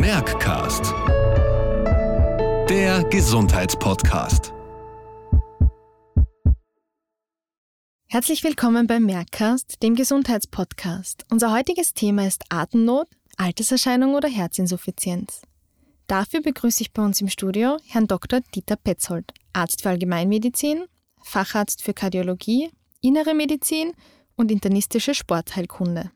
Merckcast. Der Gesundheitspodcast. Herzlich willkommen beim Merckcast, dem Gesundheitspodcast. Unser heutiges Thema ist Atemnot, Alterserscheinung oder Herzinsuffizienz. Dafür begrüße ich bei uns im Studio Herrn Dr. Dieter Petzold, Arzt für Allgemeinmedizin, Facharzt für Kardiologie, Innere Medizin und internistische Sportheilkunde.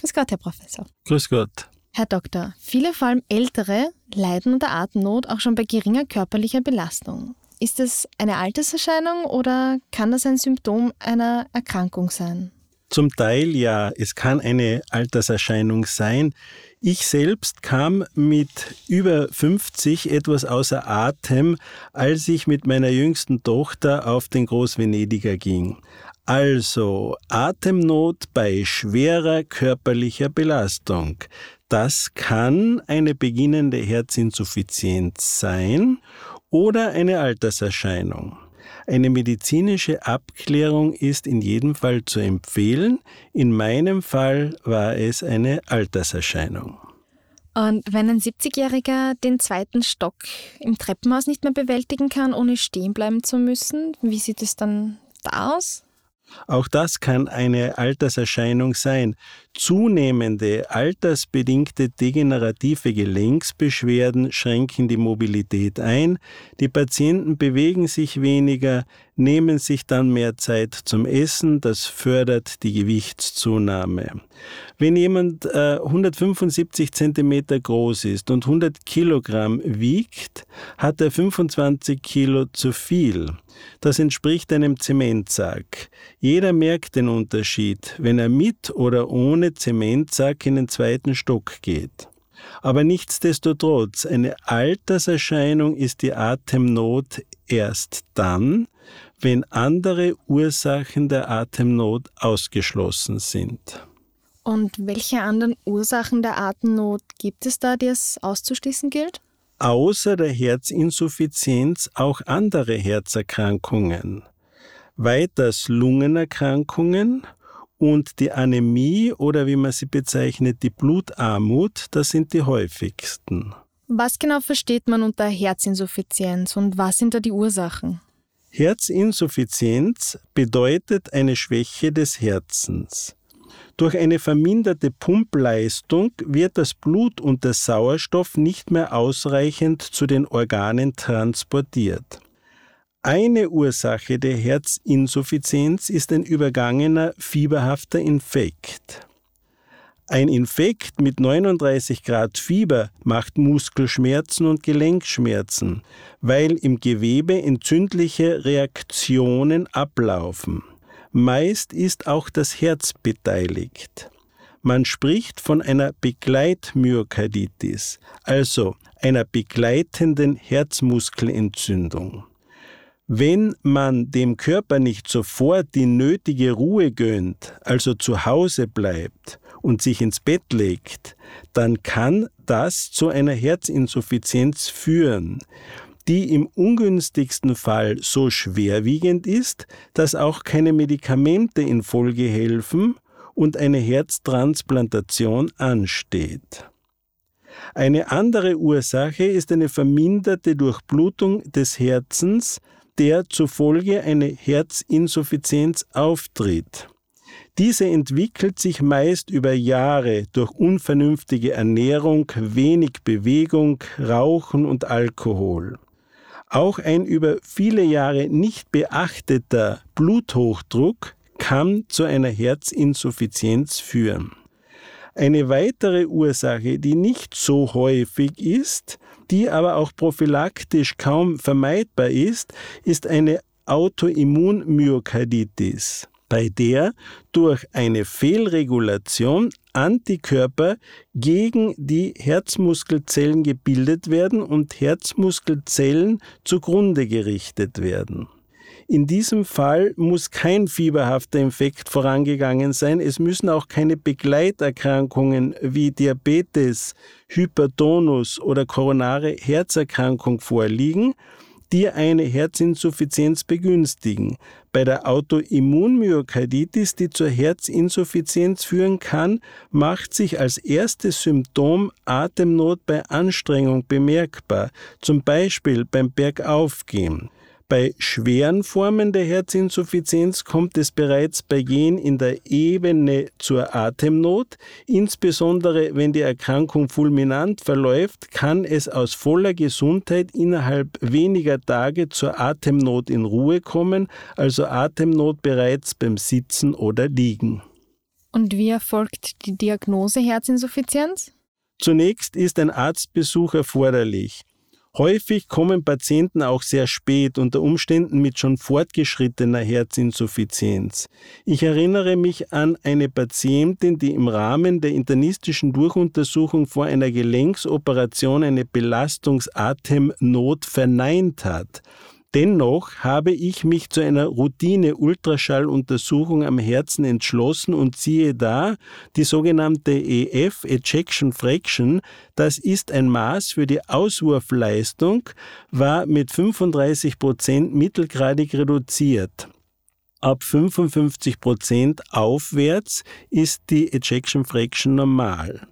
Grüß Gott, Herr Professor. Grüß Gott. Herr Doktor, viele, vor allem Ältere, leiden unter Atemnot auch schon bei geringer körperlicher Belastung. Ist es eine Alterserscheinung oder kann das ein Symptom einer Erkrankung sein? Zum Teil ja, es kann eine Alterserscheinung sein. Ich selbst kam mit über 50 etwas außer Atem, als ich mit meiner jüngsten Tochter auf den Großvenediger ging. Also Atemnot bei schwerer körperlicher Belastung. Das kann eine beginnende Herzinsuffizienz sein oder eine Alterserscheinung. Eine medizinische Abklärung ist in jedem Fall zu empfehlen. In meinem Fall war es eine Alterserscheinung. Und wenn ein 70-Jähriger den zweiten Stock im Treppenhaus nicht mehr bewältigen kann, ohne stehen bleiben zu müssen, wie sieht es dann da aus? Auch das kann eine Alterserscheinung sein. Zunehmende altersbedingte degenerative Gelenksbeschwerden schränken die Mobilität ein, die Patienten bewegen sich weniger, nehmen sich dann mehr Zeit zum Essen, das fördert die Gewichtszunahme. Wenn jemand äh, 175 cm groß ist und 100 Kilogramm wiegt, hat er 25 Kilo zu viel. Das entspricht einem Zementsack. Jeder merkt den Unterschied, wenn er mit oder ohne Zementsack in den zweiten Stock geht. Aber nichtsdestotrotz, eine Alterserscheinung ist die Atemnot erst dann, wenn andere Ursachen der Atemnot ausgeschlossen sind. Und welche anderen Ursachen der Atemnot gibt es da, die es auszuschließen gilt? Außer der Herzinsuffizienz auch andere Herzerkrankungen. Weiters Lungenerkrankungen und die Anämie oder wie man sie bezeichnet, die Blutarmut, das sind die häufigsten. Was genau versteht man unter Herzinsuffizienz und was sind da die Ursachen? Herzinsuffizienz bedeutet eine Schwäche des Herzens. Durch eine verminderte Pumpleistung wird das Blut und der Sauerstoff nicht mehr ausreichend zu den Organen transportiert. Eine Ursache der Herzinsuffizienz ist ein übergangener fieberhafter Infekt. Ein Infekt mit 39 Grad Fieber macht Muskelschmerzen und Gelenkschmerzen, weil im Gewebe entzündliche Reaktionen ablaufen. Meist ist auch das Herz beteiligt. Man spricht von einer Begleitmyokarditis, also einer begleitenden Herzmuskelentzündung. Wenn man dem Körper nicht sofort die nötige Ruhe gönnt, also zu Hause bleibt und sich ins Bett legt, dann kann das zu einer Herzinsuffizienz führen die im ungünstigsten Fall so schwerwiegend ist, dass auch keine Medikamente in Folge helfen und eine Herztransplantation ansteht. Eine andere Ursache ist eine verminderte Durchblutung des Herzens, der zufolge eine Herzinsuffizienz auftritt. Diese entwickelt sich meist über Jahre durch unvernünftige Ernährung, wenig Bewegung, Rauchen und Alkohol. Auch ein über viele Jahre nicht beachteter Bluthochdruck kann zu einer Herzinsuffizienz führen. Eine weitere Ursache, die nicht so häufig ist, die aber auch prophylaktisch kaum vermeidbar ist, ist eine Autoimmunmyokarditis bei der durch eine Fehlregulation Antikörper gegen die Herzmuskelzellen gebildet werden und Herzmuskelzellen zugrunde gerichtet werden. In diesem Fall muss kein fieberhafter Infekt vorangegangen sein. Es müssen auch keine Begleiterkrankungen wie Diabetes, Hypertonus oder koronare Herzerkrankung vorliegen. die eine Herzinsuffizienz begünstigen. Bei der Autoimmunmyokarditis, die zur Herzinsuffizienz führen kann, macht sich als erstes Symptom Atemnot bei Anstrengung bemerkbar, zum Beispiel beim Bergaufgehen. Bei schweren Formen der Herzinsuffizienz kommt es bereits bei Gehen in der Ebene zur Atemnot. Insbesondere wenn die Erkrankung fulminant verläuft, kann es aus voller Gesundheit innerhalb weniger Tage zur Atemnot in Ruhe kommen, also Atemnot bereits beim Sitzen oder Liegen. Und wie erfolgt die Diagnose Herzinsuffizienz? Zunächst ist ein Arztbesuch erforderlich. Häufig kommen Patienten auch sehr spät, unter Umständen mit schon fortgeschrittener Herzinsuffizienz. Ich erinnere mich an eine Patientin, die im Rahmen der internistischen Durchuntersuchung vor einer Gelenksoperation eine Belastungsatemnot verneint hat. Dennoch habe ich mich zu einer Routine-Ultraschalluntersuchung am Herzen entschlossen und siehe da, die sogenannte EF, Ejection Fraction, das ist ein Maß für die Auswurfleistung, war mit 35 Prozent mittelgradig reduziert. Ab 55 Prozent aufwärts ist die Ejection Fraction normal.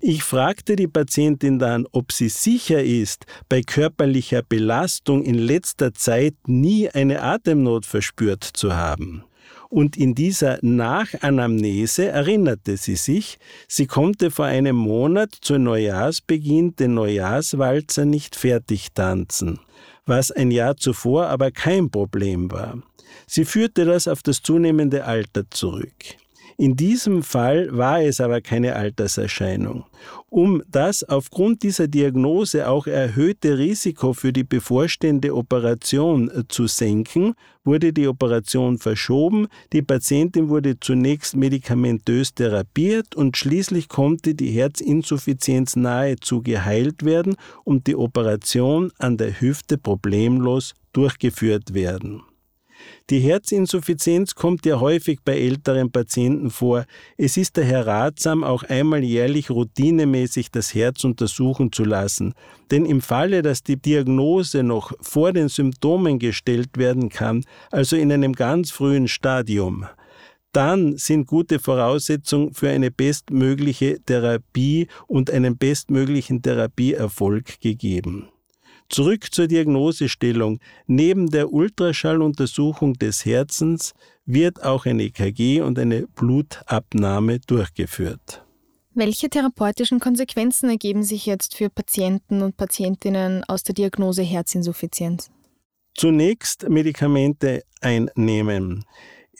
Ich fragte die Patientin dann, ob sie sicher ist, bei körperlicher Belastung in letzter Zeit nie eine Atemnot verspürt zu haben. Und in dieser Nachanamnese erinnerte sie sich, sie konnte vor einem Monat zu Neujahrsbeginn den Neujahrswalzer nicht fertig tanzen, was ein Jahr zuvor aber kein Problem war. Sie führte das auf das zunehmende Alter zurück. In diesem Fall war es aber keine Alterserscheinung. Um das aufgrund dieser Diagnose auch erhöhte Risiko für die bevorstehende Operation äh, zu senken, wurde die Operation verschoben, die Patientin wurde zunächst medikamentös therapiert und schließlich konnte die Herzinsuffizienz nahezu geheilt werden und die Operation an der Hüfte problemlos durchgeführt werden. Die Herzinsuffizienz kommt ja häufig bei älteren Patienten vor. Es ist daher ratsam, auch einmal jährlich routinemäßig das Herz untersuchen zu lassen. Denn im Falle, dass die Diagnose noch vor den Symptomen gestellt werden kann, also in einem ganz frühen Stadium, dann sind gute Voraussetzungen für eine bestmögliche Therapie und einen bestmöglichen Therapieerfolg gegeben. Zurück zur Diagnosestellung. Neben der Ultraschalluntersuchung des Herzens wird auch ein EKG und eine Blutabnahme durchgeführt. Welche therapeutischen Konsequenzen ergeben sich jetzt für Patienten und Patientinnen aus der Diagnose Herzinsuffizienz? Zunächst Medikamente einnehmen.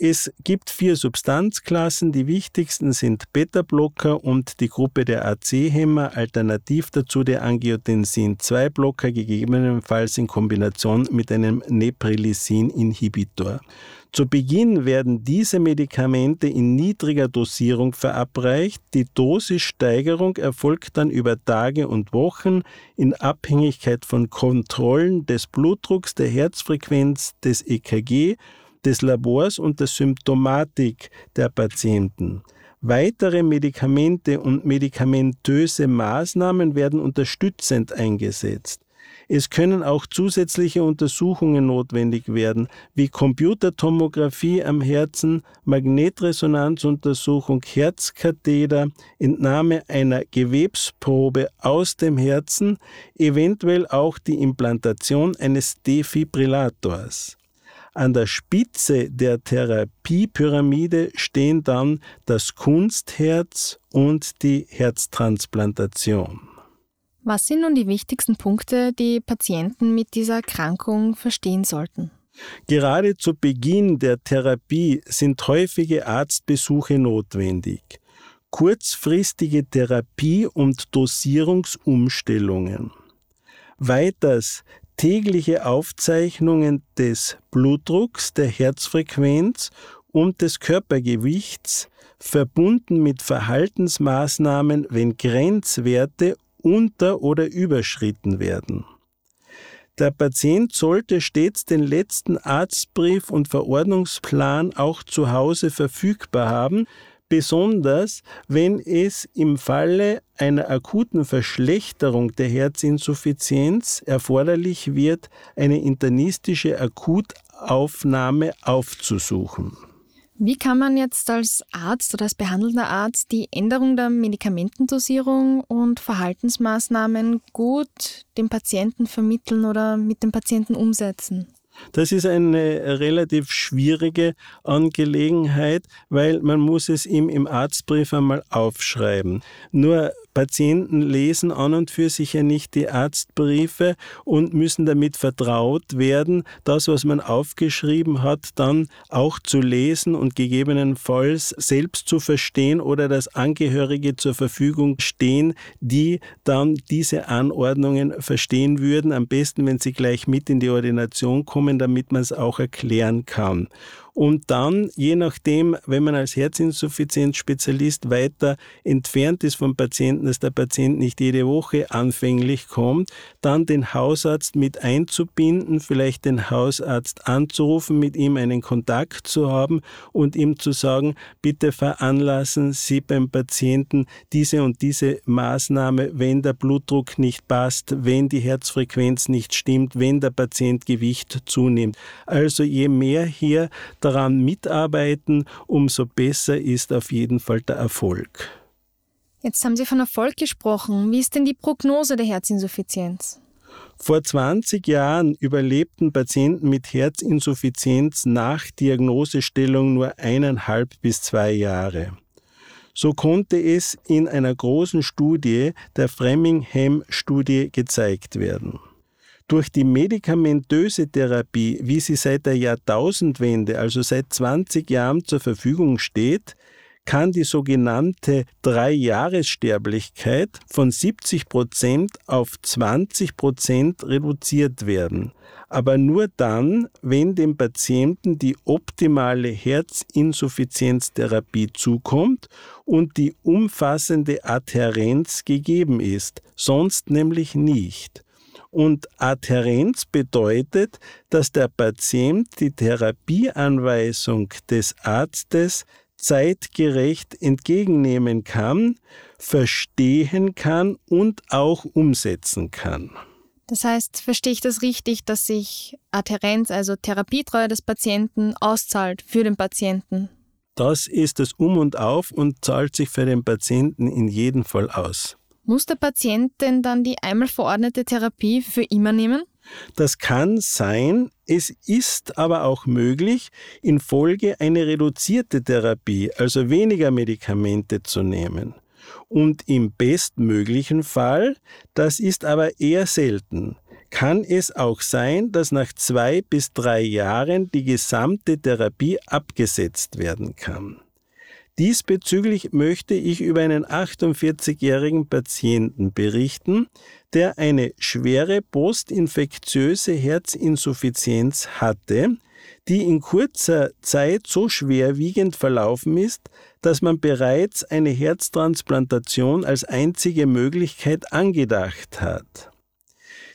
Es gibt vier Substanzklassen. Die wichtigsten sind Beta-Blocker und die Gruppe der AC-Hämmer, alternativ dazu der Angiotensin-2-Blocker, gegebenenfalls in Kombination mit einem Neprilysin-Inhibitor. Zu Beginn werden diese Medikamente in niedriger Dosierung verabreicht. Die Dosissteigerung erfolgt dann über Tage und Wochen in Abhängigkeit von Kontrollen des Blutdrucks, der Herzfrequenz, des EKG des Labors und der Symptomatik der Patienten. Weitere Medikamente und medikamentöse Maßnahmen werden unterstützend eingesetzt. Es können auch zusätzliche Untersuchungen notwendig werden, wie Computertomographie am Herzen, Magnetresonanzuntersuchung, Herzkatheter, Entnahme einer Gewebsprobe aus dem Herzen, eventuell auch die Implantation eines Defibrillators. An der Spitze der Therapiepyramide stehen dann das Kunstherz und die Herztransplantation. Was sind nun die wichtigsten Punkte, die Patienten mit dieser Erkrankung verstehen sollten? Gerade zu Beginn der Therapie sind häufige Arztbesuche notwendig. Kurzfristige Therapie und Dosierungsumstellungen. Weiters tägliche Aufzeichnungen des Blutdrucks, der Herzfrequenz und des Körpergewichts, verbunden mit Verhaltensmaßnahmen, wenn Grenzwerte unter- oder überschritten werden. Der Patient sollte stets den letzten Arztbrief und Verordnungsplan auch zu Hause verfügbar haben, besonders wenn es im Falle einer akuten Verschlechterung der Herzinsuffizienz erforderlich wird, eine internistische Akutaufnahme aufzusuchen. Wie kann man jetzt als Arzt oder als behandelnder Arzt die Änderung der Medikamentendosierung und Verhaltensmaßnahmen gut dem Patienten vermitteln oder mit dem Patienten umsetzen? Das ist eine relativ schwierige Angelegenheit, weil man muss es ihm im Arztbrief einmal aufschreiben. Nur Patienten lesen an und für sich ja nicht die Arztbriefe und müssen damit vertraut werden, das, was man aufgeschrieben hat, dann auch zu lesen und gegebenenfalls selbst zu verstehen oder dass Angehörige zur Verfügung stehen, die dann diese Anordnungen verstehen würden. Am besten, wenn sie gleich mit in die Ordination kommen, damit man es auch erklären kann und dann, je nachdem, wenn man als Herzinsuffizienzspezialist weiter entfernt ist vom Patienten, dass der Patient nicht jede Woche anfänglich kommt, dann den Hausarzt mit einzubinden, vielleicht den Hausarzt anzurufen, mit ihm einen Kontakt zu haben und ihm zu sagen, bitte veranlassen Sie beim Patienten diese und diese Maßnahme, wenn der Blutdruck nicht passt, wenn die Herzfrequenz nicht stimmt, wenn der Patient Gewicht zunimmt. Also je mehr hier daran mitarbeiten, umso besser ist auf jeden Fall der Erfolg. Jetzt haben Sie von Erfolg gesprochen. Wie ist denn die Prognose der Herzinsuffizienz? Vor 20 Jahren überlebten Patienten mit Herzinsuffizienz nach Diagnosestellung nur eineinhalb bis zwei Jahre. So konnte es in einer großen Studie der Framingham-Studie gezeigt werden. Durch die medikamentöse Therapie, wie sie seit der Jahrtausendwende, also seit 20 Jahren zur Verfügung steht, kann die sogenannte Dreijahressterblichkeit von 70 Prozent auf 20 Prozent reduziert werden. Aber nur dann, wenn dem Patienten die optimale Herzinsuffizienztherapie zukommt und die umfassende Adhärenz gegeben ist, sonst nämlich nicht. Und Adhärenz bedeutet, dass der Patient die Therapieanweisung des Arztes zeitgerecht entgegennehmen kann, verstehen kann und auch umsetzen kann. Das heißt, verstehe ich das richtig, dass sich Adhärenz, also Therapietreue des Patienten, auszahlt für den Patienten? Das ist das Um und Auf und zahlt sich für den Patienten in jedem Fall aus. Muss der Patient denn dann die einmal verordnete Therapie für immer nehmen? Das kann sein, es ist aber auch möglich, infolge eine reduzierte Therapie, also weniger Medikamente zu nehmen. Und im bestmöglichen Fall, das ist aber eher selten, kann es auch sein, dass nach zwei bis drei Jahren die gesamte Therapie abgesetzt werden kann. Diesbezüglich möchte ich über einen 48-jährigen Patienten berichten, der eine schwere postinfektiöse Herzinsuffizienz hatte, die in kurzer Zeit so schwerwiegend verlaufen ist, dass man bereits eine Herztransplantation als einzige Möglichkeit angedacht hat.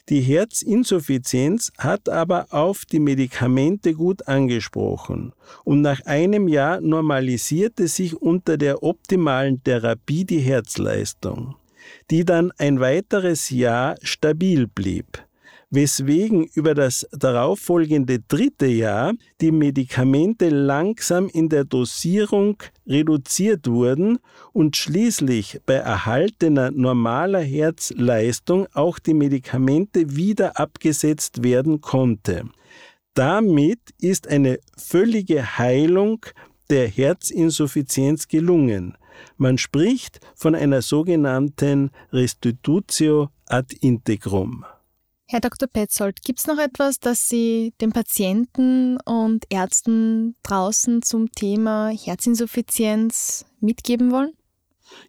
Die Herzinsuffizienz hat aber auf die Medikamente gut angesprochen. Und nach einem Jahr normalisierte sich unter der optimalen Therapie die Herzleistung, die dann ein weiteres Jahr stabil blieb weswegen über das darauffolgende dritte Jahr die Medikamente langsam in der Dosierung reduziert wurden und schließlich bei erhaltener normaler Herzleistung auch die Medikamente wieder abgesetzt werden konnte. Damit ist eine völlige Heilung der Herzinsuffizienz gelungen. Man spricht von einer sogenannten Restitutio ad integrum. Herr Dr. Petzold, gibt es noch etwas, das Sie den Patienten und Ärzten draußen zum Thema Herzinsuffizienz mitgeben wollen?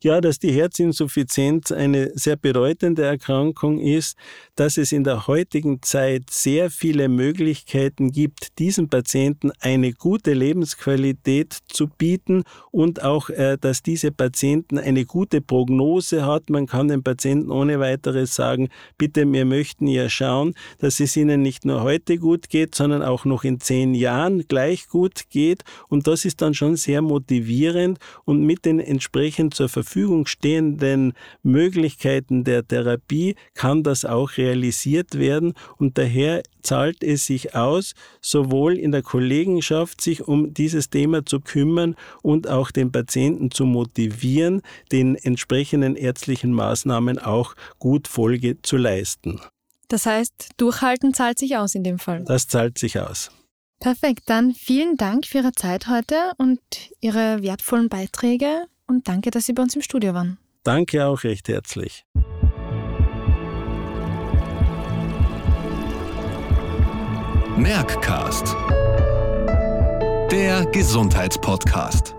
Ja, dass die Herzinsuffizienz eine sehr bedeutende Erkrankung ist, dass es in der heutigen Zeit sehr viele Möglichkeiten gibt, diesen Patienten eine gute Lebensqualität zu bieten und auch, äh, dass diese Patienten eine gute Prognose hat. Man kann den Patienten ohne weiteres sagen, bitte, wir möchten ja schauen, dass es ihnen nicht nur heute gut geht, sondern auch noch in zehn Jahren gleich gut geht. Und das ist dann schon sehr motivierend und mit den entsprechend zur Verfügung stehenden Möglichkeiten der Therapie kann das auch realisiert werden und daher zahlt es sich aus, sowohl in der Kollegenschaft sich um dieses Thema zu kümmern und auch den Patienten zu motivieren, den entsprechenden ärztlichen Maßnahmen auch gut Folge zu leisten. Das heißt, durchhalten zahlt sich aus in dem Fall. Das zahlt sich aus. Perfekt, dann vielen Dank für Ihre Zeit heute und Ihre wertvollen Beiträge und danke, dass Sie bei uns im Studio waren. Danke auch recht herzlich. Merckcast. Der Gesundheitspodcast.